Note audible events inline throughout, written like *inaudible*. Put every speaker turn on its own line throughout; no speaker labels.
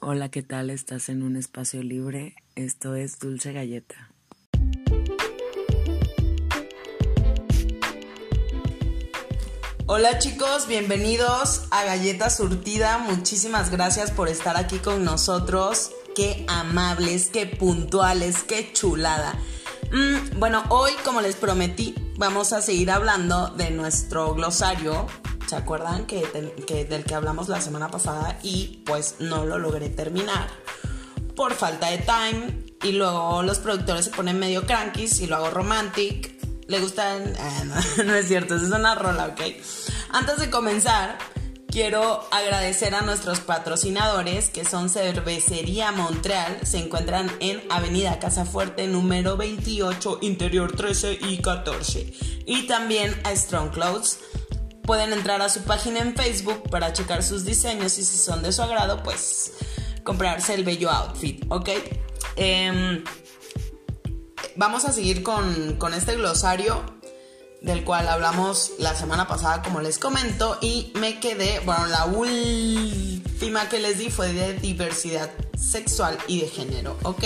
Hola, ¿qué tal? Estás en un espacio libre. Esto es Dulce Galleta.
Hola chicos, bienvenidos a Galleta Surtida. Muchísimas gracias por estar aquí con nosotros. Qué amables, qué puntuales, qué chulada. Mm, bueno, hoy como les prometí, vamos a seguir hablando de nuestro glosario ¿Se acuerdan que, del que hablamos la semana pasada y pues no lo logré terminar por falta de time y luego los productores se ponen medio cranky y lo hago romantic. Le gustan... Ah, no, *laughs* es cierto, es una rola, ¿ok? Antes de comenzar, quiero agradecer a nuestros patrocinadores que son Cervecería Montreal, se encuentran en Avenida Casa Fuerte número 28, Interior 13 y 14. Y también a Strong Clothes Pueden entrar a su página en Facebook para checar sus diseños y si son de su agrado, pues comprarse el bello outfit, ¿ok? Em, vamos a seguir con, con este glosario del cual hablamos la semana pasada, como les comento, y me quedé, bueno, la última que les di fue de diversidad sexual y de género, ¿ok?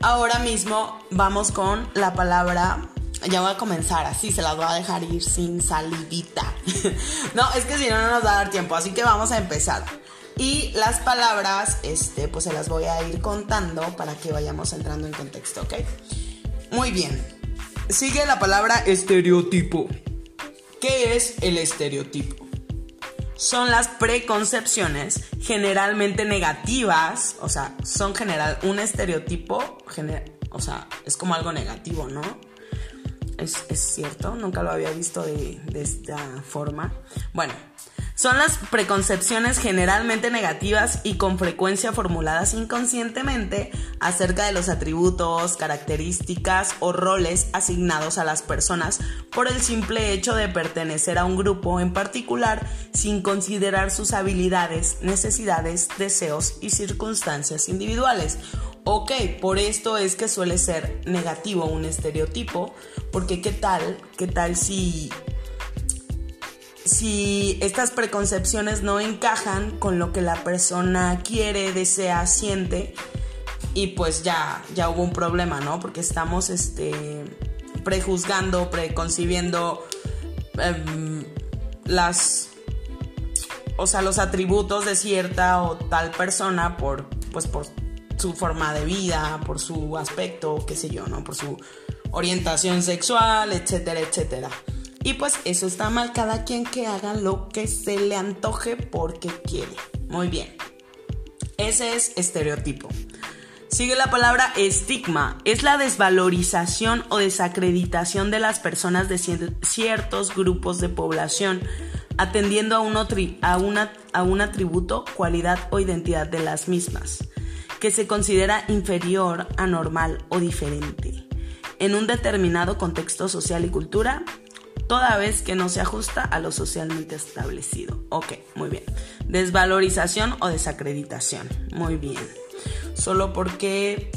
Ahora mismo vamos con la palabra ya voy a comenzar así, se las voy a dejar ir sin salivita. *laughs* no, es que si no, no nos va a dar tiempo, así que vamos a empezar. Y las palabras, este, pues se las voy a ir contando para que vayamos entrando en contexto, ¿ok? Muy bien. Sigue la palabra estereotipo. ¿Qué es el estereotipo? Son las preconcepciones generalmente negativas, o sea, son general, un estereotipo, o sea, es como algo negativo, ¿no? Es, cierto, nunca lo había visto de, de esta forma. Bueno, son las preconcepciones generalmente negativas y con frecuencia formuladas inconscientemente acerca de los atributos, características o roles asignados a las personas por el simple hecho de pertenecer a un grupo en particular sin considerar sus habilidades, necesidades, deseos y circunstancias individuales ok, por esto es que suele ser negativo un estereotipo, porque qué tal, qué tal si si estas preconcepciones no encajan con lo que la persona quiere, desea, siente y pues ya ya hubo un problema, ¿no? Porque estamos este prejuzgando, preconcibiendo em, las o sea, los atributos de cierta o tal persona por pues por su forma de vida, por su aspecto, qué sé yo, ¿no? Por su orientación sexual, etcétera, etcétera. Y pues eso está mal, cada quien que haga lo que se le antoje porque quiere. Muy bien. Ese es estereotipo. Sigue la palabra estigma. Es la desvalorización o desacreditación de las personas de ciertos grupos de población, atendiendo a a, una, a un atributo, cualidad o identidad de las mismas que se considera inferior, anormal o diferente en un determinado contexto social y cultura, toda vez que no se ajusta a lo socialmente establecido. Ok, muy bien. Desvalorización o desacreditación. Muy bien. Solo porque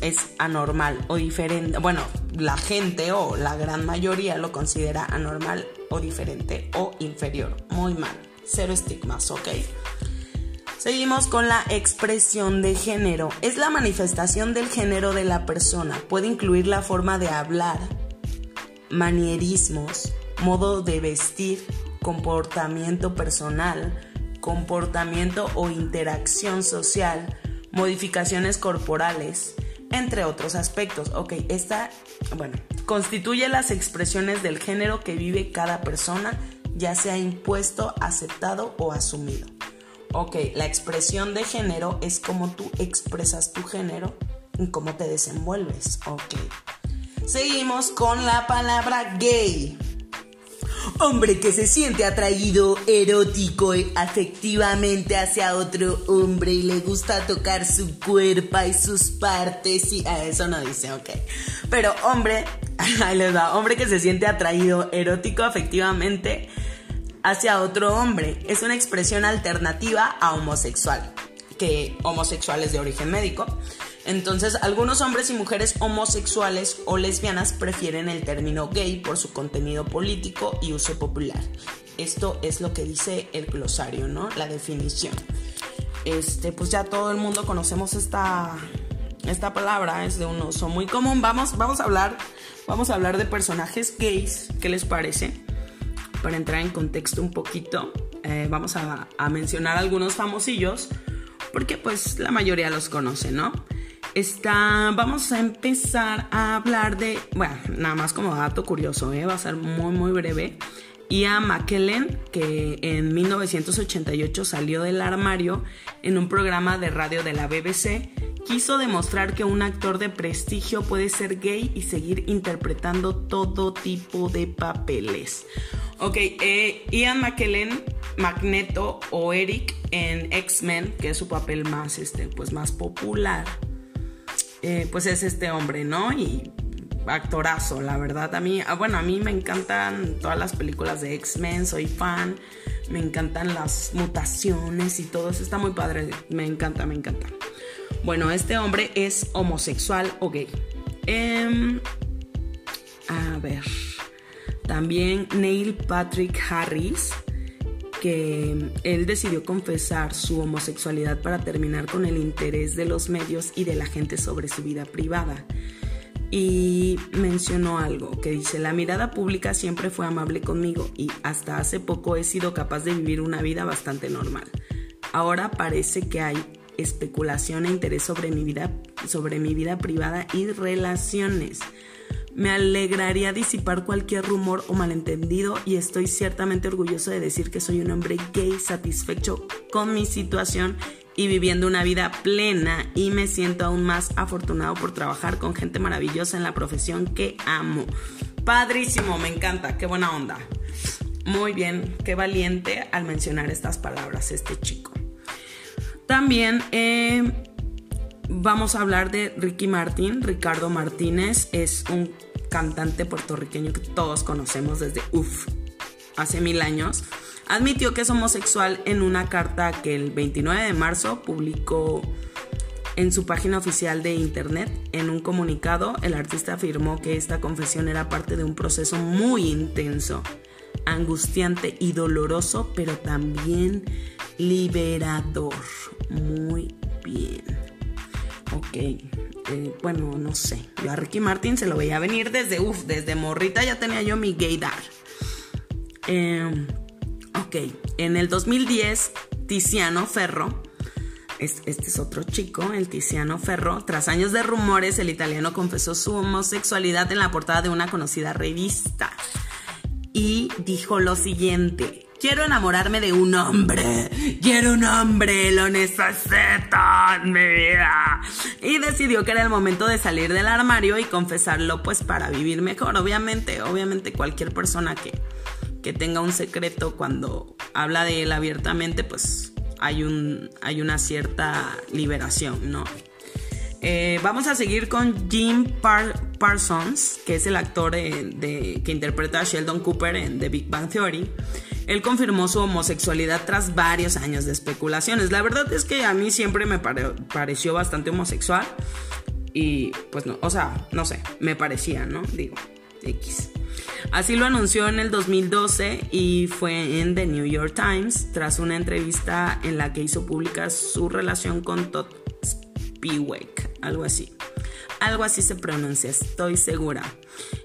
es anormal o diferente. Bueno, la gente o la gran mayoría lo considera anormal o diferente o inferior. Muy mal. Cero estigmas, ¿ok? Seguimos con la expresión de género. Es la manifestación del género de la persona. Puede incluir la forma de hablar, manierismos, modo de vestir, comportamiento personal, comportamiento o interacción social, modificaciones corporales, entre otros aspectos. Ok, esta, bueno, constituye las expresiones del género que vive cada persona, ya sea impuesto, aceptado o asumido. Ok, la expresión de género es cómo tú expresas tu género y cómo te desenvuelves. Ok. Seguimos con la palabra gay. Hombre que se siente atraído erótico y afectivamente hacia otro hombre y le gusta tocar su cuerpo y sus partes y a eso no dice, ok. Pero hombre, *laughs* ahí les va, hombre que se siente atraído erótico afectivamente hacia otro hombre. Es una expresión alternativa a homosexual, que homosexual es de origen médico. Entonces, algunos hombres y mujeres homosexuales o lesbianas prefieren el término gay por su contenido político y uso popular. Esto es lo que dice el glosario, ¿no? La definición. este, pues ya todo el mundo conocemos esta, esta palabra, es de un uso muy común. Vamos, vamos a hablar, vamos a hablar de personajes gays, ¿qué les parece? Para entrar en contexto un poquito, eh, vamos a, mencionar algunos famosillos, porque pues la mayoría los conoce, ¿no? Está, vamos a empezar a hablar de, bueno, nada más como dato curioso, ¿eh? va a ser muy, muy breve. Ian McKellen, que en 1988 salió del armario en un programa de radio de la BBC, quiso demostrar que un actor de prestigio puede ser gay y seguir interpretando todo tipo de papeles. Ok, eh, Ian McKellen, Magneto o Eric en X-Men, que es su papel más, este, pues más popular eh, pues es este hombre, ¿no? Y actorazo, la verdad. A mí, ah, bueno, a mí me encantan todas las películas de X-Men, soy fan. Me encantan las mutaciones y todo eso. Está muy padre. Me encanta, me encanta. Bueno, este hombre es homosexual o gay. Em, a ver. También Neil Patrick Harris que él decidió confesar su homosexualidad para terminar con el interés de los medios y de la gente sobre su vida privada. Y mencionó algo que dice, la mirada pública siempre fue amable conmigo y hasta hace poco he sido capaz de vivir una vida bastante normal. Ahora parece que hay especulación e interés sobre mi vida, sobre mi vida privada y relaciones. Me alegraría disipar cualquier rumor o malentendido y estoy ciertamente orgulloso de decir que soy un hombre gay satisfecho con mi situación y viviendo una vida plena y me siento aún más afortunado por trabajar con gente maravillosa en la profesión que amo. Padrísimo, me encanta, qué buena onda. Muy bien, qué valiente al mencionar estas palabras este chico. También eh, vamos a hablar de Ricky Martin. Ricardo Martínez es un cantante puertorriqueño que todos conocemos desde uff, hace mil años. Admitió que es homosexual en una carta que el 29 de marzo publicó en su página oficial de internet. En un comunicado, el artista afirmó que esta confesión era parte de un proceso muy intenso, angustiante y doloroso, pero también liberador. Muy bien. Ok, eh, bueno, no sé. Yo a Ricky Martin se lo veía venir desde, uff, desde morrita ya tenía yo mi gaydar. Em, ok, en el 2010, Tiziano Ferro, este es otro chico, el Tiziano Ferro, tras años de rumores, el italiano confesó su homosexualidad en la portada de una conocida revista y dijo lo siguiente. Quiero enamorarme de un hombre. Quiero un hombre, lo necesito en mi vida. Y decidió que era el momento de salir del armario y confesarlo pues para vivir mejor. Obviamente, obviamente cualquier persona que, que tenga un secreto cuando habla de él abiertamente pues hay, un, hay una cierta liberación, ¿no? Eh, vamos a seguir con Jim Parsons, que es el actor de, que interpreta a Sheldon Cooper en The Big Bang Theory. Él confirmó su homosexualidad tras varios años de especulaciones. La verdad es que a mí siempre me pareció bastante homosexual. Y pues no, o sea, no sé, me parecía, ¿no? Digo, X. Así lo anunció en el 2012 y fue en The New York Times tras una entrevista en la que hizo pública su relación con Todd Spiewak, algo así. Algo así se pronuncia, estoy segura.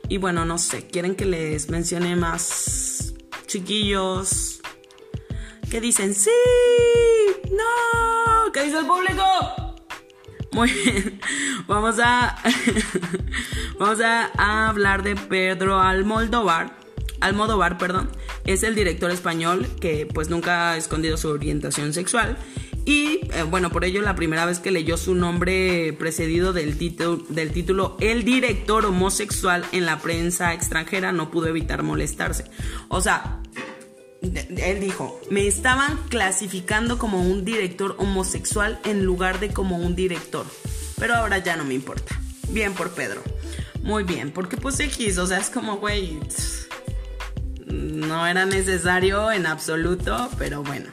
Y bueno, no sé, ¿quieren que les mencione más chiquillos. Que dicen sí, no, ¿qué dice el público? Muy bien, *laughs* vamos a, *laughs* vamos a, hablar de Pedro Almodóvar, Almodóvar, perdón, es el director español que pues nunca ha escondido su orientación sexual y eh, bueno, por ello la primera vez que leyó su nombre precedido del, del título El director homosexual en la prensa extranjera no pudo evitar molestarse. O sea, él dijo, me estaban clasificando como un director homosexual en lugar de como un director. Pero ahora ya no me importa. Bien por Pedro. Muy bien, porque pues X, o sea, es como, güey, no era necesario en absoluto, pero bueno.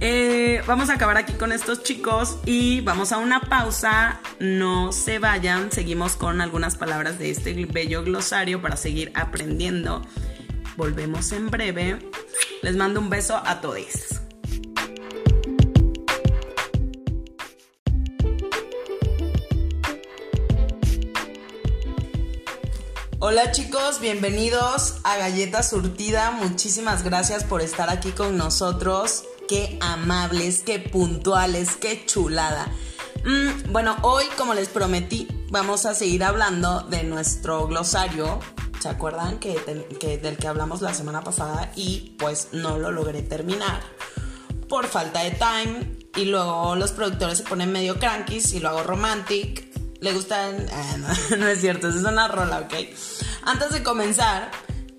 Eh, vamos a acabar aquí con estos chicos y vamos a una pausa. No se vayan, seguimos con algunas palabras de este bello glosario para seguir aprendiendo. Volvemos en breve. Les mando un beso a todos. Hola chicos, bienvenidos a Galleta Surtida. Muchísimas gracias por estar aquí con nosotros. Qué amables, qué puntuales, qué chulada. Mm, bueno, hoy como les prometí, vamos a seguir hablando de nuestro glosario. ¿Se acuerdan que, del que hablamos la semana pasada y pues no lo logré terminar por falta de time y luego los productores se ponen medio cranky y lo hago romantic le gustan. Ah, no, *laughs* es cierto, es una rola, ok. Antes de comenzar,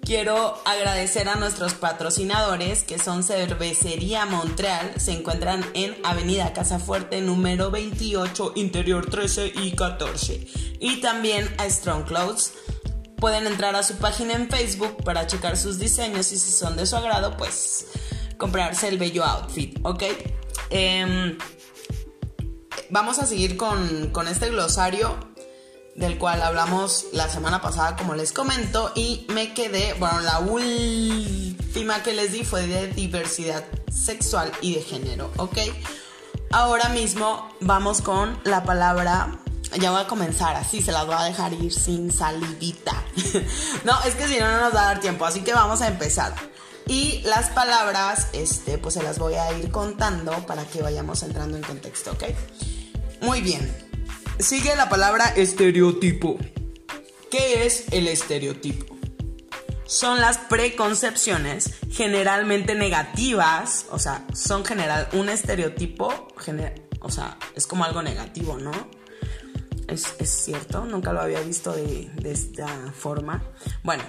quiero agradecer a nuestros patrocinadores que son Cervecería Montreal. Se encuentran en Avenida Casa Fuerte, número 28, interior 13 y 14. Y también a Strong Clothes. Pueden entrar a su página en Facebook para checar sus diseños y si son de su agrado, pues comprarse el bello outfit, ¿ok? Eh, vamos a seguir con, este glosario del cual hablamos la semana pasada, como les comento, y me quedé, bueno, la última que les di fue de diversidad sexual y de género, ¿ok? Ahora mismo vamos con la palabra, ya voy a comenzar, así se las voy a dejar ir sin salidita. *laughs* no, es que si no, no nos va a dar tiempo, así que vamos a empezar. Y las palabras, este, pues se las voy a ir contando para que vayamos entrando en contexto, ¿ok? Muy bien. Sigue la palabra estereotipo. ¿Qué es el estereotipo? Son las preconcepciones generalmente negativas, o sea, son general un estereotipo, o sea, es como algo negativo, ¿no? Es, cierto, nunca lo había visto de, de esta forma. Bueno,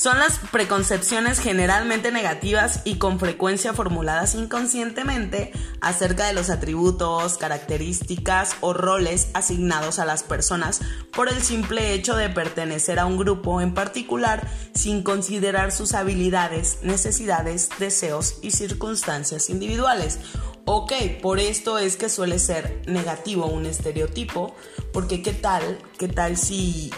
son las preconcepciones generalmente negativas y con frecuencia formuladas inconscientemente acerca de los atributos, características o roles asignados a las personas por el simple hecho de pertenecer a un grupo en particular sin considerar sus habilidades, necesidades, deseos y circunstancias individuales. Ok, por esto es que suele ser negativo un estereotipo, porque qué tal, qué tal si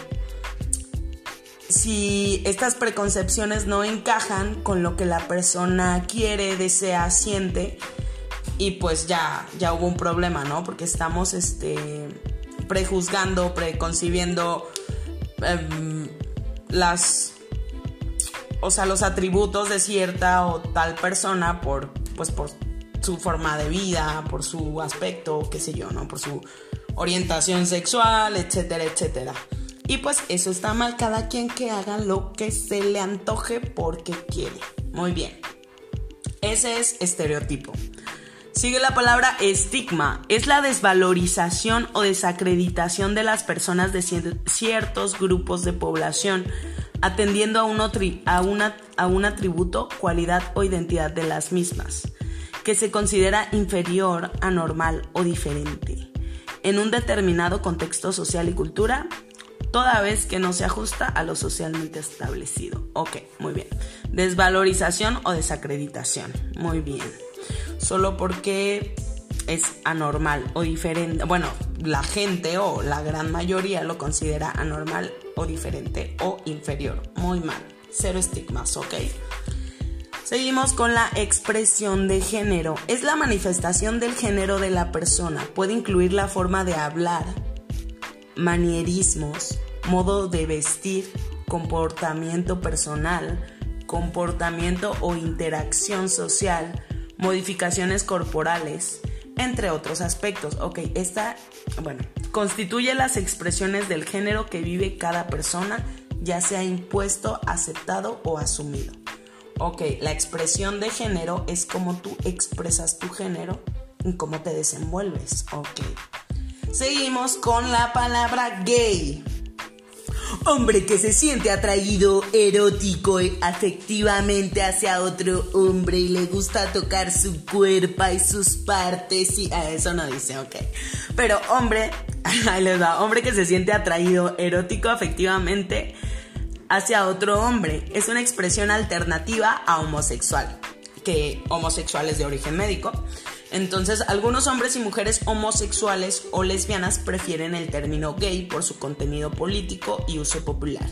si estas preconcepciones no encajan con lo que la persona quiere, desea, siente, y pues ya, ya hubo un problema, ¿no? Porque estamos este, prejuzgando, preconcibiendo em, las, o sea, los atributos de cierta o tal persona por, pues por su forma de vida, por su aspecto, qué sé yo, ¿no? Por su orientación sexual, etcétera, etcétera. Y pues eso está mal, cada quien que haga lo que se le antoje porque quiere. Muy bien. Ese es estereotipo. Sigue la palabra estigma. Es la desvalorización o desacreditación de las personas de ciertos grupos de población, atendiendo a un, a, una, a un atributo, cualidad o identidad de las mismas, que se considera inferior, anormal o diferente. En un determinado contexto social y cultura, toda vez que no se ajusta a lo socialmente establecido. Ok, muy bien. Desvalorización o desacreditación. Muy bien. Solo porque es anormal o diferente. Bueno, la gente o la gran mayoría lo considera anormal o diferente o inferior. Muy mal. Cero estigmas, ¿ok? Seguimos con la expresión de género. Es la manifestación del género de la persona. Puede incluir la forma de hablar, manierismos, modo de vestir, comportamiento personal, comportamiento o interacción social, modificaciones corporales, entre otros aspectos. Ok, esta, bueno, constituye las expresiones del género que vive cada persona, ya sea impuesto, aceptado o asumido. Ok, la expresión de género es como tú expresas tu género y cómo te desenvuelves. Ok. Seguimos con la palabra gay. Hombre que se siente atraído erótico y afectivamente hacia otro hombre y le gusta tocar su cuerpo y sus partes y a ah, eso no dice, ok. Pero hombre, *laughs* ahí les va, hombre que se siente atraído erótico afectivamente hacia otro hombre es una expresión alternativa a homosexual, que homosexual es de origen médico entonces, algunos hombres y mujeres homosexuales o lesbianas prefieren el término gay por su contenido político y uso popular.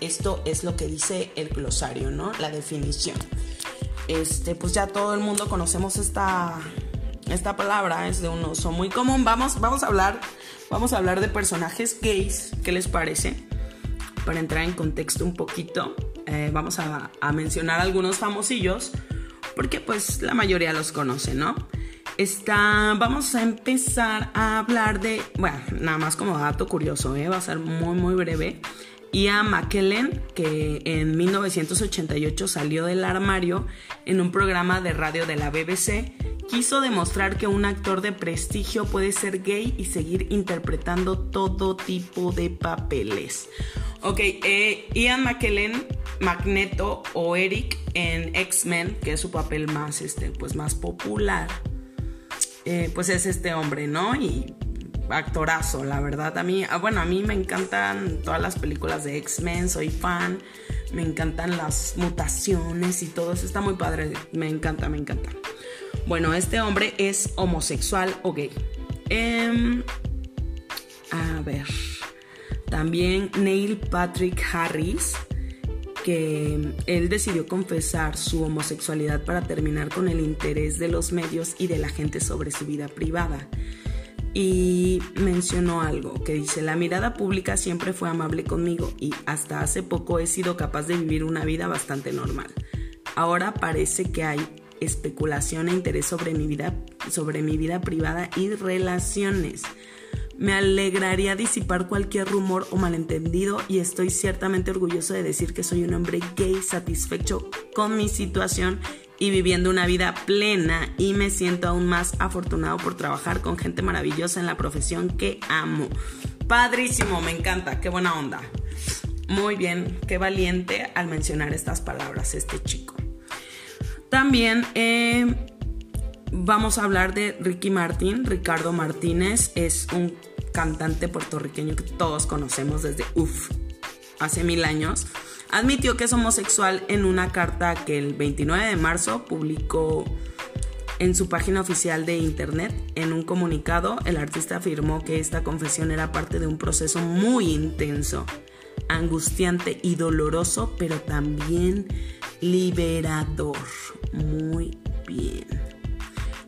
Esto es lo que dice el glosario, ¿no? La definición. Este, pues ya todo el mundo conocemos esta, esta palabra, es de un uso muy común. Vamos, vamos a hablar, vamos a hablar de personajes gays, ¿qué les parece? para entrar en contexto un poquito, eh, vamos a, a, mencionar algunos famosillos, porque pues la mayoría los conoce, ¿no? Está, vamos a empezar a hablar de, bueno, nada más como dato curioso, ¿eh? va a ser muy, muy breve. Ian McKellen, que en 1988 salió del armario en un programa de radio de la BBC, quiso demostrar que un actor de prestigio puede ser gay y seguir interpretando todo tipo de papeles. Ok, eh, Ian McKellen, Magneto o Eric en X-Men, que es su papel más, este, pues más popular, eh, pues es este hombre, ¿no? Y actorazo, la verdad. A mí, ah, bueno, a mí me encantan todas las películas de X-Men, soy fan. Me encantan las mutaciones y todo eso. Está muy padre. Me encanta, me encanta. Bueno, este hombre es homosexual o gay. Em, a ver. También Neil Patrick Harris, que él decidió confesar su homosexualidad para terminar con el interés de los medios y de la gente sobre su vida privada y mencionó algo que dice, la mirada pública siempre fue amable conmigo y hasta hace poco he sido capaz de vivir una vida bastante normal. Ahora parece que hay especulación e interés sobre mi vida, sobre mi vida privada y relaciones. Me alegraría disipar cualquier rumor o malentendido y estoy ciertamente orgulloso de decir que soy un hombre gay satisfecho con mi situación y viviendo una vida plena y me siento aún más afortunado por trabajar con gente maravillosa en la profesión que amo. Padrísimo, me encanta, qué buena onda. Muy bien, qué valiente al mencionar estas palabras este chico. También eh, vamos a hablar de Ricky Martin. Ricardo Martínez es un cantante puertorriqueño que todos conocemos desde, uff, hace mil años admitió que es homosexual en una carta que el 29 de marzo publicó en su página oficial de internet. En un comunicado, el artista afirmó que esta confesión era parte de un proceso muy intenso, angustiante y doloroso, pero también liberador. Muy bien.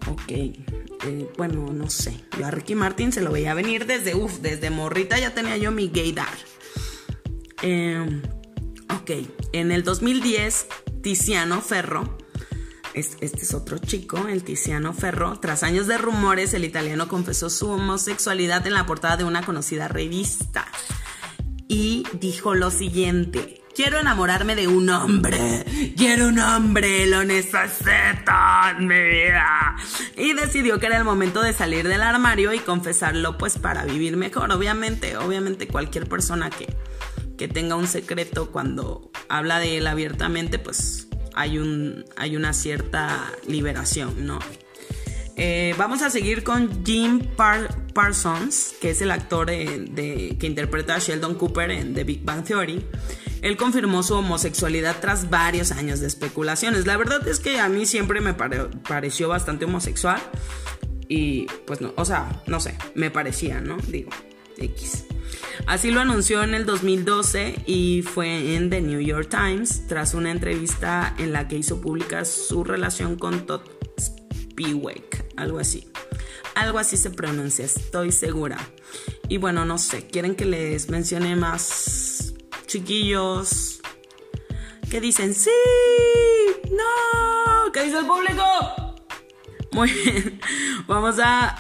Ok. Eh, bueno, no sé. Yo a Ricky Martin se lo veía venir desde, uff, desde morrita ya tenía yo mi gaydar. Eh, Ok, en el 2010, Tiziano Ferro, este es otro chico, el Tiziano Ferro, tras años de rumores, el italiano confesó su homosexualidad en la portada de una conocida revista y dijo lo siguiente. Quiero enamorarme de un hombre. Quiero un hombre, lo necesito en mi vida. Y decidió que era el momento de salir del armario y confesarlo, pues para vivir mejor. Obviamente, obviamente cualquier persona que, que tenga un secreto cuando habla de él abiertamente, pues hay, un, hay una cierta liberación, ¿no? Eh, vamos a seguir con Jim Parsons, que es el actor de, que interpreta a Sheldon Cooper en The Big Bang Theory. Él confirmó su homosexualidad tras varios años de especulaciones. La verdad es que a mí siempre me pareció bastante homosexual. Y pues no, o sea, no sé, me parecía, ¿no? Digo, X. Así lo anunció en el 2012 y fue en The New York Times tras una entrevista en la que hizo pública su relación con Todd Spiewak, algo así. Algo así se pronuncia, estoy segura. Y bueno, no sé, ¿quieren que les mencione más chiquillos? ¿Qué dicen? ¡Sí! ¡No! ¿Qué dice el público? Muy bien, *laughs* vamos a,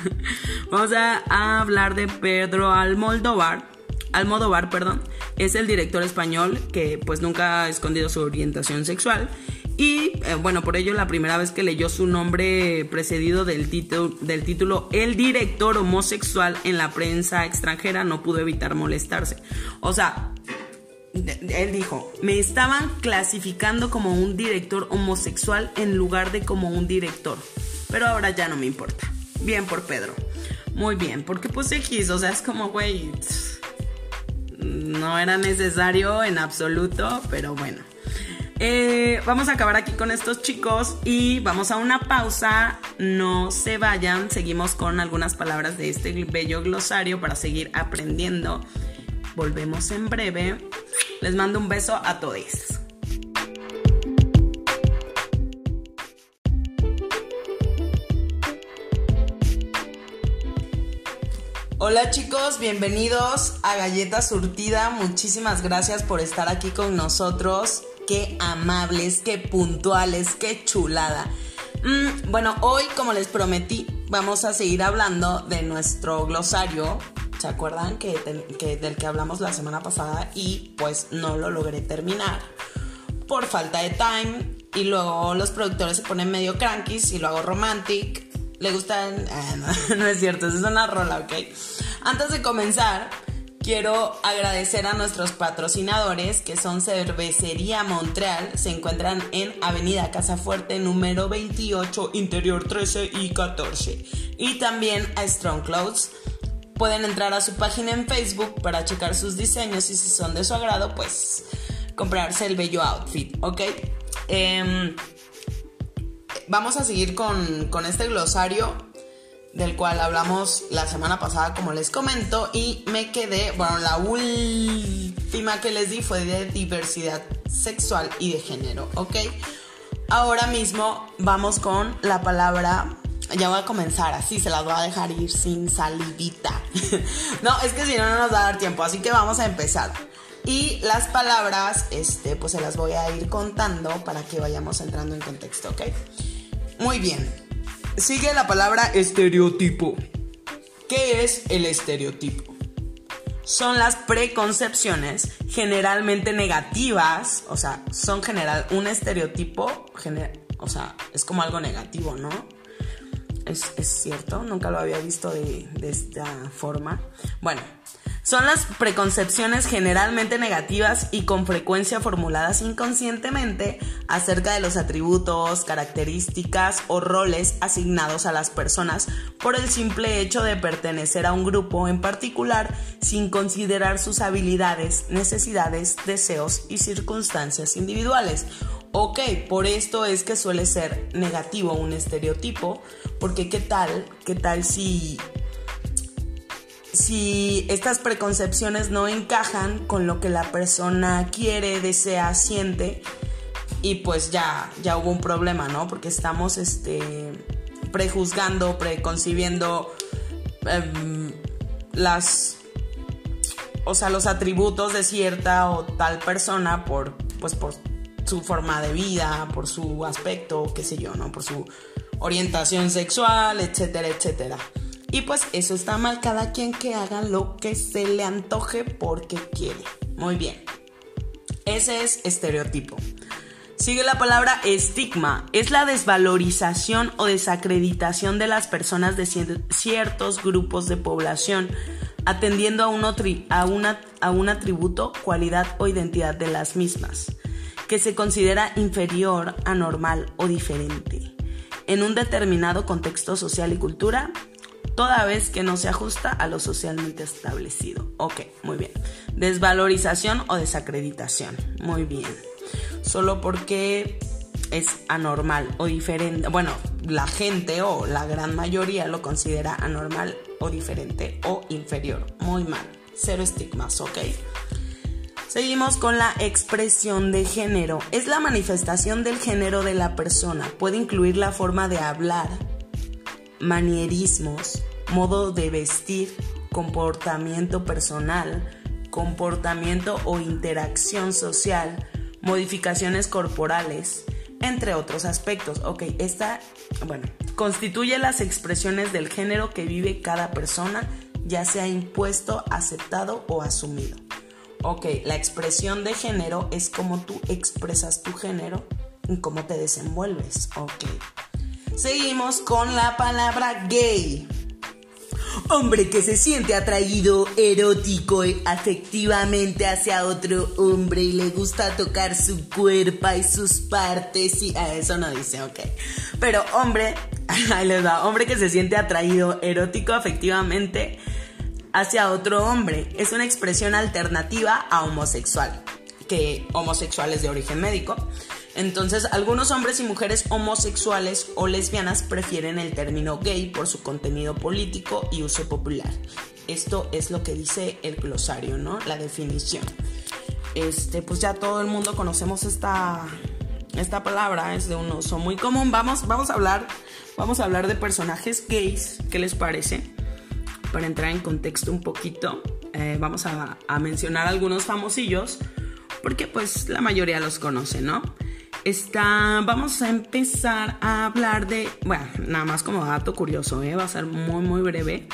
*laughs* vamos a, hablar de Pedro Almodóvar. Almodóvar, perdón, es el director español que pues nunca ha escondido su orientación sexual y eh, bueno, por ello la primera vez que leyó su nombre precedido del, título, del título El director homosexual en la prensa extranjera no pudo evitar molestarse. O sea, él dijo, me estaban clasificando como un director homosexual en lugar de como un director. Pero ahora ya no me importa. Bien por Pedro. Muy bien, porque pues X, o sea, es como, güey, no era necesario en absoluto, pero bueno. Eh, vamos a acabar aquí con estos chicos y vamos a una pausa. No se vayan, seguimos con algunas palabras de este bello glosario para seguir aprendiendo. Volvemos en breve. Les mando un beso a todos. Hola chicos, bienvenidos a Galleta Surtida. Muchísimas gracias por estar aquí con nosotros. Qué amables, qué puntuales, qué chulada. Mm, bueno, hoy como les prometí, vamos a seguir hablando de nuestro glosario. ¿Se acuerdan que, del que hablamos la semana pasada y pues no lo logré terminar por falta de time y luego los productores se ponen medio cranky y lo hago romantic le gustan... Ah, no, *laughs* es cierto, es una rola, ¿ok? Antes de comenzar, quiero agradecer a nuestros patrocinadores que son Cervecería Montreal, se encuentran en Avenida Casa Fuerte número 28, Interior 13 y 14. Y también a Strong Clothes. Pueden entrar a su página en Facebook para checar sus diseños y si son de su agrado, pues comprarse el bello outfit, ¿ok? Eh, vamos a seguir con, este glosario del cual hablamos la semana pasada, como les comento, y me quedé, bueno, la última que les di fue de diversidad sexual y de género, ¿ok? Ahora mismo vamos con la palabra, ya voy a comenzar así, se las voy a dejar ir sin salivita. *laughs* no, es que si no, no nos va a dar tiempo, así que vamos a empezar. Y las palabras, este, pues se las voy a ir contando para que vayamos entrando en contexto, ¿ok? Muy bien. Sigue la palabra estereotipo. ¿Qué es el estereotipo? Son las preconcepciones generalmente negativas, o sea, son general, un estereotipo, o sea, es como algo negativo, ¿no? Es, cierto, nunca lo había visto de, de esta forma. Bueno, son las preconcepciones generalmente negativas y con frecuencia formuladas inconscientemente acerca de los atributos, características o roles asignados a las personas por el simple hecho de pertenecer a un grupo en particular sin considerar sus habilidades, necesidades, deseos y circunstancias individuales. Ok, por esto es que suele ser negativo un estereotipo, porque qué tal, qué tal si si estas preconcepciones no encajan con lo que la persona quiere, desea, siente, y pues ya, ya hubo un problema, ¿no? Porque estamos este, prejuzgando, preconcibiendo em, las, o sea, los atributos de cierta o tal persona por, pues por su forma de vida, por su aspecto, qué sé yo, ¿no? Por su orientación sexual, etcétera, etcétera. Y pues eso está mal, cada quien que haga lo que se le antoje porque quiere. Muy bien. Ese es estereotipo. Sigue la palabra estigma. Es la desvalorización o desacreditación de las personas de ciertos grupos de población, atendiendo a un, a, una, a un atributo, cualidad o identidad de las mismas, que se considera inferior, anormal o diferente. En un determinado contexto social y cultura, toda vez que no se ajusta a lo socialmente establecido. Ok, muy bien. Desvalorización o desacreditación. Muy bien. Solo porque es anormal o diferente. Bueno, la gente o la gran mayoría lo considera anormal o diferente o inferior. Muy mal. Cero estigmas, ¿ok? Seguimos con la expresión de género. Es la manifestación del género de la persona. Puede incluir la forma de hablar, manierismos, modo de vestir, comportamiento personal, comportamiento o interacción social, modificaciones corporales, entre otros aspectos. Ok, esta, bueno, constituye las expresiones del género que vive cada persona, ya sea impuesto, aceptado o asumido. Ok, la expresión de género es cómo tú expresas tu género y cómo te desenvuelves. Ok. Seguimos con la palabra gay. Hombre que se siente atraído erótico y afectivamente hacia otro hombre y le gusta tocar su cuerpo y sus partes y a eso no dice, ok. Pero hombre, *laughs* ahí les va, hombre que se siente atraído erótico afectivamente hacia otro hombre es una expresión alternativa a homosexual, que homosexuales de origen médico entonces, algunos hombres y mujeres homosexuales o lesbianas prefieren el término gay por su contenido político y uso popular. Esto es lo que dice el glosario, ¿no? La definición. Este, pues ya todo el mundo conocemos esta, esta palabra, es de un uso muy común. Vamos, vamos a hablar, vamos a hablar de personajes gays, ¿qué les parece? para entrar en contexto un poquito, eh, vamos a, mencionar algunos famosillos, porque pues la mayoría los conoce, ¿no? Está, vamos a empezar a hablar de, bueno, nada más como dato curioso, ¿eh? va a ser muy, muy breve.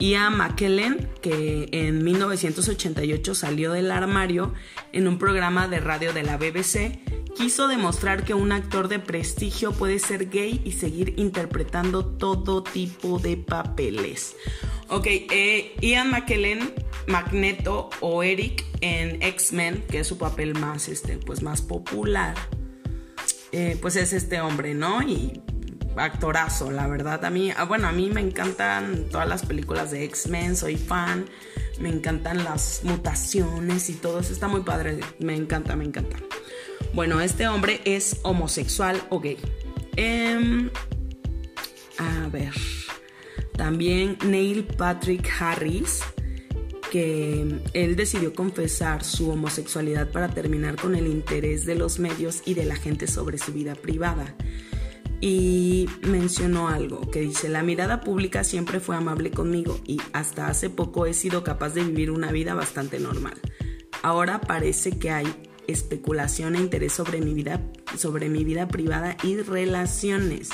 Ian McKellen, que en 1988 salió del armario en un programa de radio de la BBC, quiso demostrar que un actor de prestigio puede ser gay y seguir interpretando todo tipo de papeles. Ok, eh, Ian McKellen, Magneto o Eric en X-Men, que es su papel más, este, pues más popular eh, pues es este hombre, ¿no? Y actorazo, la verdad. A mí, ah, bueno, a mí me encantan todas las películas de X-Men, soy fan. Me encantan las mutaciones y todo eso. Está muy padre. Me encanta, me encanta. Bueno, este hombre es homosexual o gay. Em, a ver. También Neil Patrick Harris que él decidió confesar su homosexualidad para terminar con el interés de los medios y de la gente sobre su vida privada. Y mencionó algo que dice, la mirada pública siempre fue amable conmigo y hasta hace poco he sido capaz de vivir una vida bastante normal. Ahora parece que hay especulación e interés sobre mi vida, sobre mi vida privada y relaciones.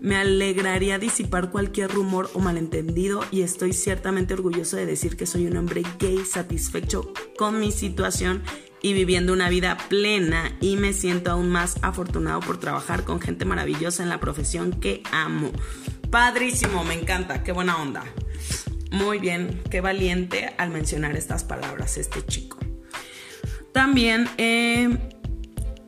Me alegraría disipar cualquier rumor o malentendido y estoy ciertamente orgulloso de decir que soy un hombre gay satisfecho con mi situación y viviendo una vida plena y me siento aún más afortunado por trabajar con gente maravillosa en la profesión que amo. Padrísimo, me encanta, qué buena onda. Muy bien, qué valiente al mencionar estas palabras este chico. También eh,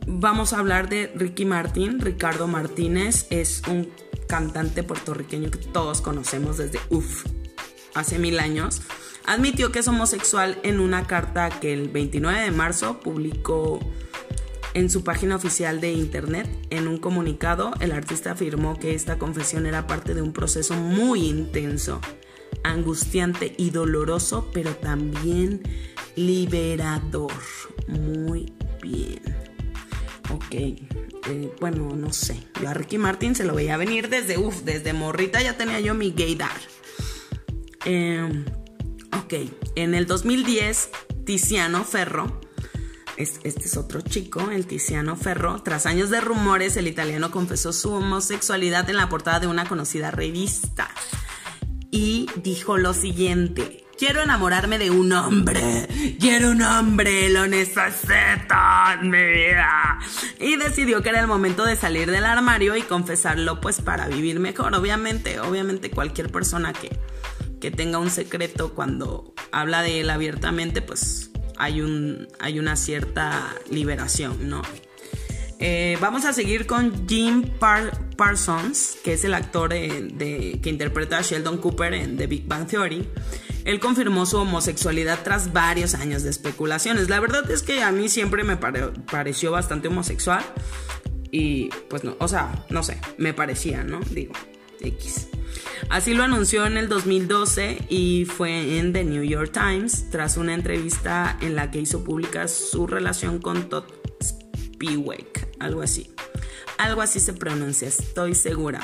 vamos a hablar de Ricky Martin. Ricardo Martínez es un cantante puertorriqueño que todos conocemos desde uff, hace mil años, admitió que es homosexual en una carta que el 29 de marzo publicó en su página oficial de internet. En un comunicado, el artista afirmó que esta confesión era parte de un proceso muy intenso, angustiante y doloroso, pero también liberador. Muy bien. Ok. Eh, bueno, no sé. Yo a Ricky Martin se lo veía venir desde, uff, desde morrita ya tenía yo mi gaydar. Em, ok, en el 2010, Tiziano Ferro, este es otro chico, el Tiziano Ferro, tras años de rumores, el italiano confesó su homosexualidad en la portada de una conocida revista y dijo lo siguiente. Quiero enamorarme de un hombre. Quiero un hombre, lo necesito en mi vida. Y decidió que era el momento de salir del armario y confesarlo pues para vivir mejor. Obviamente, obviamente cualquier persona que, que tenga un secreto cuando habla de él abiertamente pues hay, un, hay una cierta liberación, ¿no? Eh, vamos a seguir con Jim Parsons, que es el actor de, que interpreta a Sheldon Cooper en The Big Bang Theory. Él confirmó su homosexualidad tras varios años de especulaciones. La verdad es que a mí siempre me pareció bastante homosexual. Y pues no, o sea, no sé, me parecía, ¿no? Digo, X. Así lo anunció en el 2012 y fue en The New York Times tras una entrevista en la que hizo pública su relación con Todd Spiewak, algo así. Algo así se pronuncia, estoy segura.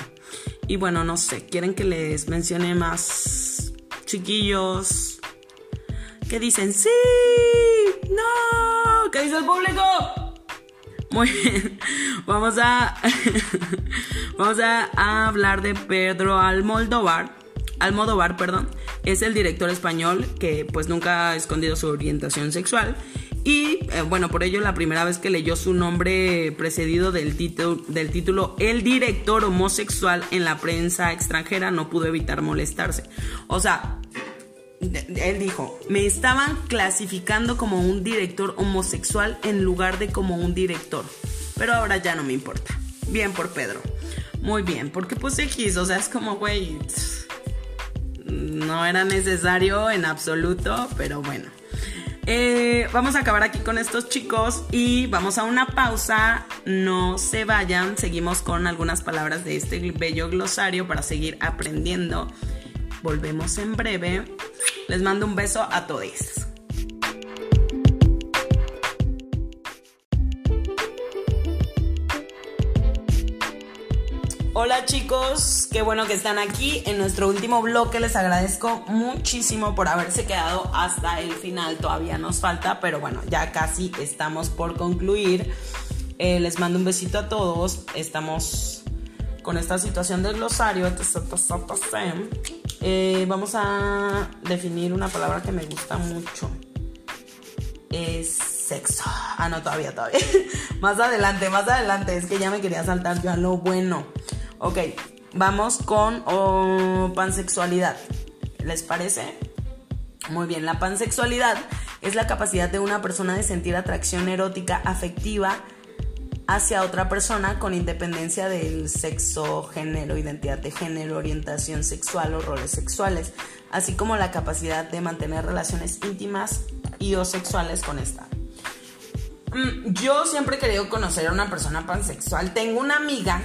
Y bueno, no sé, ¿quieren que les mencione más chiquillos. Que dicen sí, no, ¿qué dice el público? Muy bien, *laughs* vamos a, *laughs* vamos a hablar de Pedro Almodóvar. Almodóvar, perdón, es el director español que pues nunca ha escondido su orientación sexual y eh, bueno, por ello la primera vez que leyó su nombre precedido del, título, del título El director homosexual en la prensa extranjera no pudo evitar molestarse. O sea, él dijo, me estaban clasificando como un director homosexual en lugar de como un director. Pero ahora ya no me importa. Bien por Pedro. Muy bien, porque pues X, o sea, es como, güey, no era necesario en absoluto, pero bueno. Eh, vamos a acabar aquí con estos chicos y vamos a una pausa. No se vayan, seguimos con algunas palabras de este bello glosario para seguir aprendiendo. Volvemos en breve. Les mando un beso a todos. Hola chicos, qué bueno que están aquí en nuestro último bloque. Les agradezco muchísimo por haberse quedado hasta el final. Todavía nos falta, pero bueno, ya casi estamos por concluir. Eh, les mando un besito a todos. Estamos con esta situación del glosario. Eh, vamos a definir una palabra que me gusta mucho. Es sexo. Ah, no, todavía, todavía. *laughs* más adelante, más adelante. Es que ya me quería saltar yo a lo bueno. Ok, vamos con oh, pansexualidad. ¿Les parece? Muy bien, la pansexualidad es la capacidad de una persona de sentir atracción erótica afectiva hacia otra persona con independencia del sexo, género, identidad de género, orientación sexual o roles sexuales, así como la capacidad de mantener relaciones íntimas y o sexuales con esta. Mm, yo siempre he querido conocer a una persona pansexual. Tengo una amiga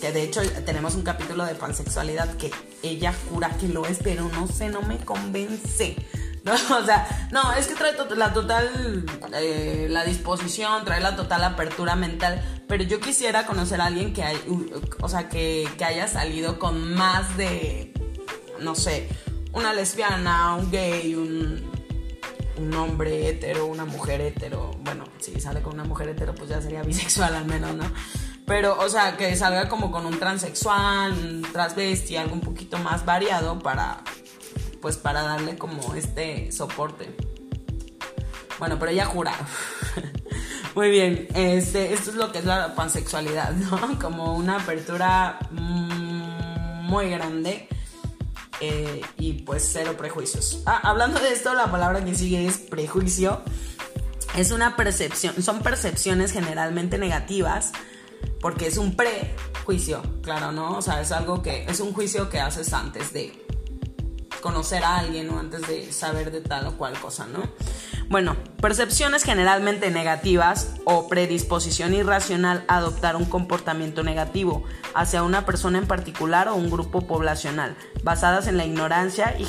que de hecho tenemos un capítulo de pansexualidad que ella jura que lo es, pero no sé, no me convence. *laughs* No, o sea, no, es que trae la total, eh, la disposición, trae la total apertura mental, pero yo quisiera conocer a alguien que, hay, o sea, que, que haya salido con más de, no sé, una lesbiana, un gay, un, un hombre hetero, una mujer hetero. Bueno, si sale con una mujer hetero, pues ya sería bisexual al menos, ¿no? Pero, o sea, que salga como con un transexual, un transvesti, algo un poquito más variado para, pues para darle como este soporte. Bueno, pero ella jura. *laughs* Muy bien, este, esto es lo que es la pansexualidad, ¿no? *laughs* Como una apertura muy grande eh, y pues cero prejuicios. Ah, hablando de esto, la palabra que sigue es prejuicio. Es una percepción, son percepciones generalmente negativas porque es un prejuicio, claro, ¿no? O sea, es algo que es un juicio que haces antes de conocer a alguien o antes de saber de tal o cual cosa, ¿no? Bueno, percepciones generalmente negativas o predisposición irracional a adoptar un comportamiento negativo hacia una persona en particular o un grupo poblacional, basadas en la ignorancia y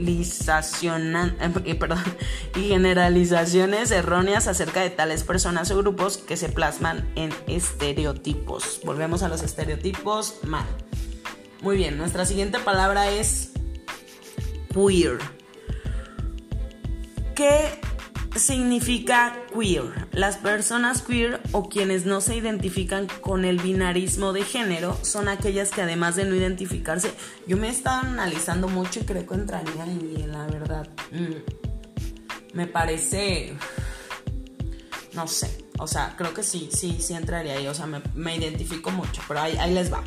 eh, *laughs* y generalizaciones erróneas acerca de tales personas o grupos que se plasman en estereotipos. Volvemos a los estereotipos mal. Muy bien, nuestra siguiente palabra es queer. ¿Qué significa queer? Las personas queer o quienes no se identifican con el binarismo de género son aquellas que además de no identificarse, yo me he estado analizando mucho y creo que entraría en la verdad. Mm, me parece, no sé, o sea, creo que sí, sí, sí entraría ahí, o sea, me, identifico mucho, pero ahí, ahí les va.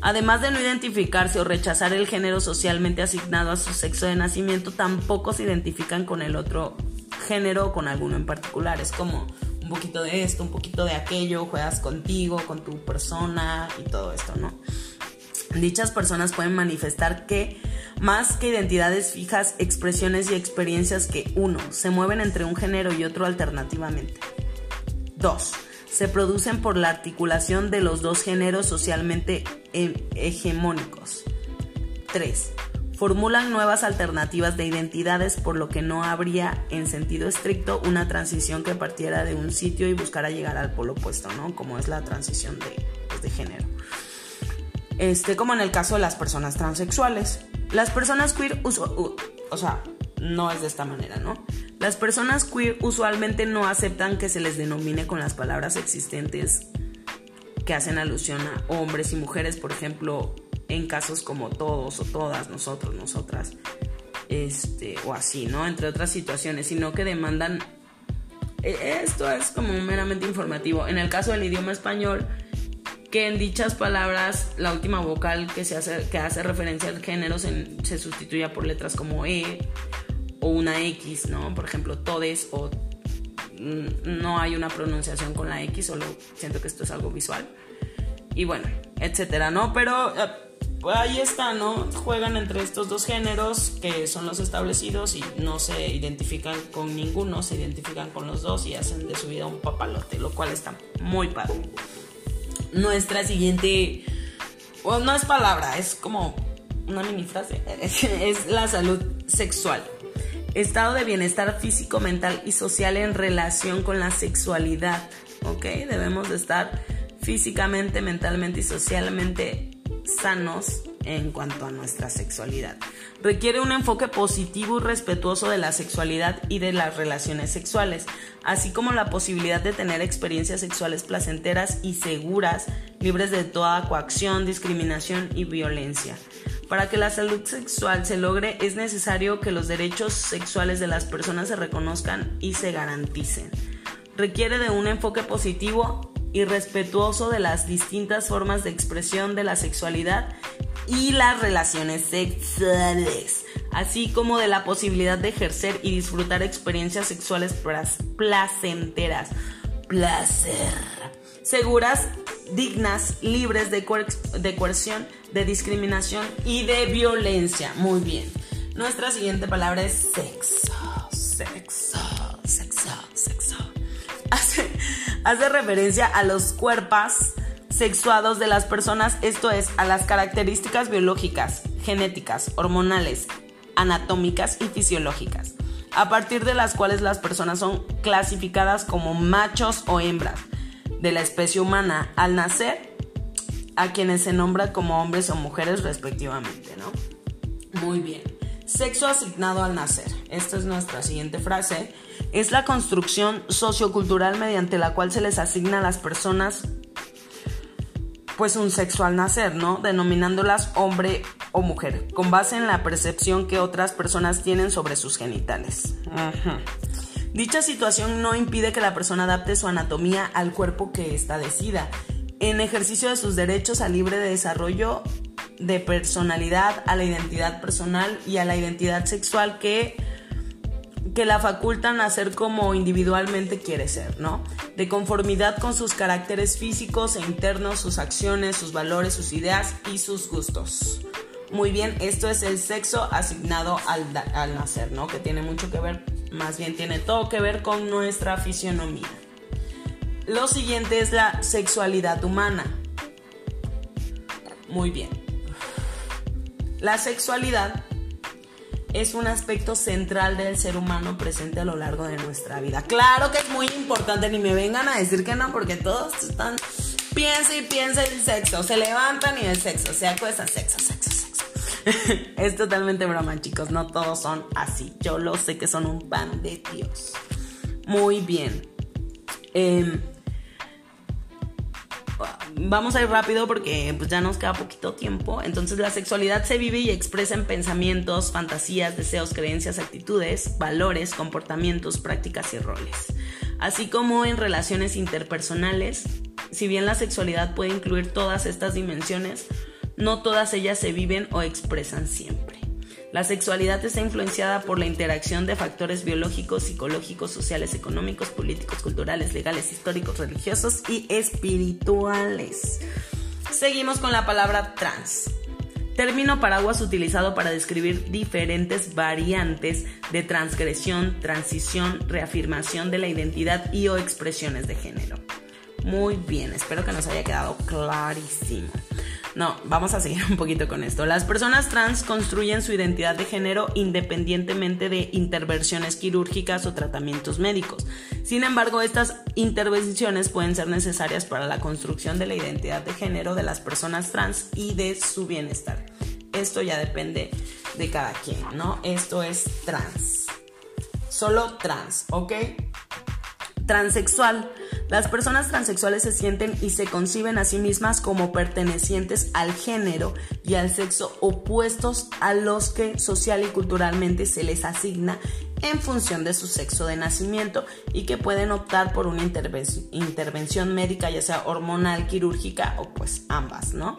Además de no identificarse o rechazar el género socialmente asignado a su sexo de nacimiento, tampoco se identifican con el otro género con alguno en particular. Es como un poquito de esto, un poquito de aquello, juegas contigo, con tu persona y todo esto, ¿no? Dichas personas pueden manifestar que, más que identidades fijas, expresiones y experiencias que, uno, se mueven entre un género y otro alternativamente. Dos, se producen por la articulación de los dos géneros socialmente hegemónicos. 3. Formulan nuevas alternativas de identidades por lo que no habría en sentido estricto una transición que partiera de un sitio y buscara llegar al polo opuesto, ¿no? Como es la transición de, pues, de género. Este, como en el caso de las personas transexuales. Las personas queer, o sea, no es de esta manera, ¿no? Las personas queer usualmente no aceptan que se les denomine con las palabras existentes que hacen alusión a hombres y mujeres, por ejemplo, en casos como todos o todas, nosotros, nosotras, este, o así, ¿no? Entre otras situaciones, sino que demandan. E, esto es como meramente informativo. En el caso del idioma español, que en dichas palabras la última vocal que, se hace, que hace referencia al género se, se sustituya por letras como E o una X, ¿no? Por ejemplo, todes o no hay una pronunciación con la X, solo siento que esto es algo visual. Y bueno, etcétera, ¿no? Pero eh, pues ahí está, ¿no? Juegan entre estos dos géneros que son los establecidos y no se identifican con ninguno, se identifican con los dos y hacen de su vida un papalote, lo cual está muy padre. Nuestra siguiente, bueno, no es palabra, es como una mini frase, *laughs* es la salud sexual estado de bienestar físico, mental y social en relación con la sexualidad. ¿Ok? Debemos de estar físicamente, mentalmente y socialmente sanos en cuanto a nuestra sexualidad. Requiere un enfoque positivo y respetuoso de la sexualidad y de las relaciones sexuales, así como la posibilidad de tener experiencias sexuales placenteras y seguras, libres de toda coacción, discriminación y violencia. Para que la salud sexual se logre es necesario que los derechos sexuales de las personas se reconozcan y se garanticen. Requiere de un enfoque positivo y respetuoso de las distintas formas de expresión de la sexualidad y las relaciones sexuales, así como de la posibilidad de ejercer y disfrutar experiencias sexuales placenteras, placer, seguras, dignas, libres de, de coerción, de discriminación y de violencia. Muy bien. Nuestra siguiente palabra es sexo, sexo, hace referencia a los cuerpos sexuados de las personas, esto es, a las características biológicas, genéticas, hormonales, anatómicas y fisiológicas, a partir de las cuales las personas son clasificadas como machos o hembras de la especie humana al nacer, a quienes se nombra como hombres o mujeres respectivamente, ¿no? Muy bien. Sexo asignado al nacer. Esta es nuestra siguiente frase. Es la construcción sociocultural mediante la cual se les asigna a las personas pues un sexo al nacer, ¿no? Denominándolas hombre o mujer, con base en la percepción que otras personas tienen sobre sus genitales. Dicha situación no impide que la persona adapte su anatomía al cuerpo que ésta decida, en ejercicio de sus derechos al libre desarrollo de personalidad, a la identidad personal y a la identidad sexual que que la facultan a ser como individualmente quiere ser, ¿no? De conformidad con sus caracteres físicos e internos, sus acciones, sus valores, sus ideas y sus gustos. Muy bien, esto es el sexo asignado al, al nacer, ¿no? Que tiene mucho que ver, más bien tiene todo que ver con nuestra fisionomía. Lo siguiente es la sexualidad humana. Muy bien. La sexualidad es un aspecto central del ser humano presente a lo largo de nuestra vida. Claro que es muy importante, ni me vengan a decir que no, porque todos están, piensa y piensa el sexo, se levantan y el sexo, se acuestan, sexo, sexo, sexo. *laughs* es totalmente broma, chicos, no todos son así. Yo lo sé que son un pan de Dios. Muy bien. Eh, vamos a ir rápido porque pues, ya nos queda poquito tiempo. Entonces la sexualidad se vive y expresa en pensamientos, fantasías, deseos, creencias, actitudes, valores, comportamientos, prácticas y roles. Así como en relaciones interpersonales, si bien la sexualidad puede incluir todas estas dimensiones, no todas ellas se viven o expresan siempre. La sexualidad está influenciada por la interacción de factores biológicos, psicológicos, sociales, económicos, políticos, culturales, legales, históricos, religiosos y espirituales. Seguimos con la palabra trans. Término paraguas utilizado para describir diferentes variantes de transgresión, transición, reafirmación de la identidad y o expresiones de género. Muy bien, espero que nos haya quedado clarísimo. No, vamos a seguir *laughs* un poquito con esto. Las personas trans construyen su identidad de género independientemente de intervenciones quirúrgicas o tratamientos médicos. Sin embargo, estas intervenciones pueden ser necesarias para la construcción de la identidad de género de las personas trans y de su bienestar. Esto ya depende de cada quien, ¿no? Esto es trans. Solo trans, ¿ok? Transexual. Las personas transexuales se sienten y se conciben a sí mismas como pertenecientes al género y al sexo opuestos a los que social y culturalmente se les asigna en función de su sexo de nacimiento y que pueden optar por una intervención médica, ya sea hormonal, quirúrgica o pues ambas, ¿no?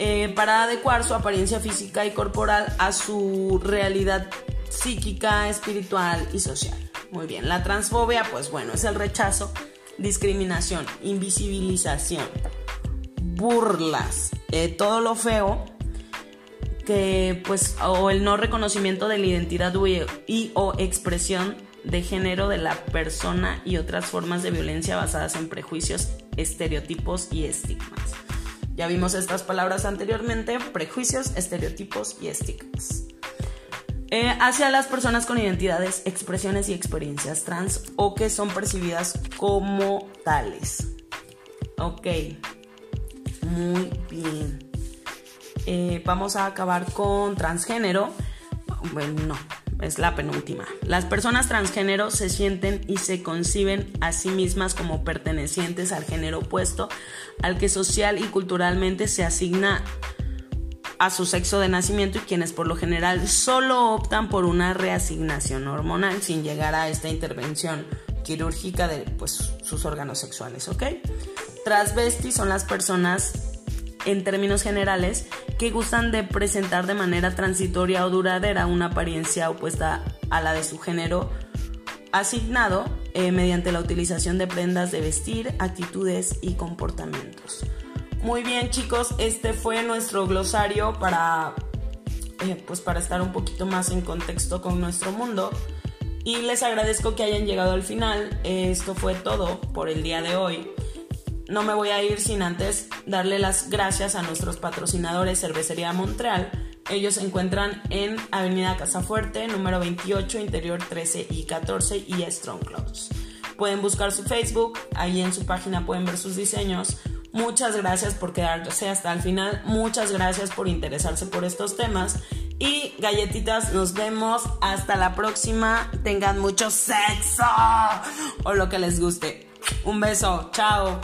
Eh, para adecuar su apariencia física y corporal a su realidad psíquica, espiritual y social. Muy bien, la transfobia, pues bueno, es el rechazo, discriminación, invisibilización, burlas, eh, todo lo feo que pues o el no reconocimiento de la identidad y o expresión de género de la persona y otras formas de violencia basadas en prejuicios, estereotipos y estigmas. Ya vimos estas palabras anteriormente, prejuicios, estereotipos y estigmas. Eh, hacia las personas con identidades, expresiones y experiencias trans o que son percibidas como tales. Ok. Muy bien. Eh, vamos a acabar con transgénero. Bueno, no, es la penúltima. Las personas transgénero se sienten y se conciben a sí mismas como pertenecientes al género opuesto al que social y culturalmente se asigna a su sexo de nacimiento y quienes por lo general solo optan por una reasignación hormonal sin llegar a esta intervención quirúrgica de pues, sus órganos sexuales, ¿ok? Transvestis son las personas, en términos generales, que gustan de presentar de manera transitoria o duradera una apariencia opuesta a la de su género asignado eh, mediante la utilización de prendas de vestir, actitudes y comportamientos. Muy bien chicos, este fue nuestro glosario para, eh, pues para estar un poquito más en contexto con nuestro mundo. Y les agradezco que hayan llegado al final. Esto fue todo por el día de hoy. No me voy a ir sin antes darle las gracias a nuestros patrocinadores Cervecería Montreal. Ellos se encuentran en Avenida Casafuerte, número 28, interior 13 y 14 y Strong Clothes. Pueden buscar su Facebook, ahí en su página pueden ver sus diseños. Muchas gracias por quedarse hasta el final. Muchas gracias por interesarse por estos temas. Y galletitas, nos vemos hasta la próxima. Tengan mucho sexo o lo que les guste. Un beso. Chao.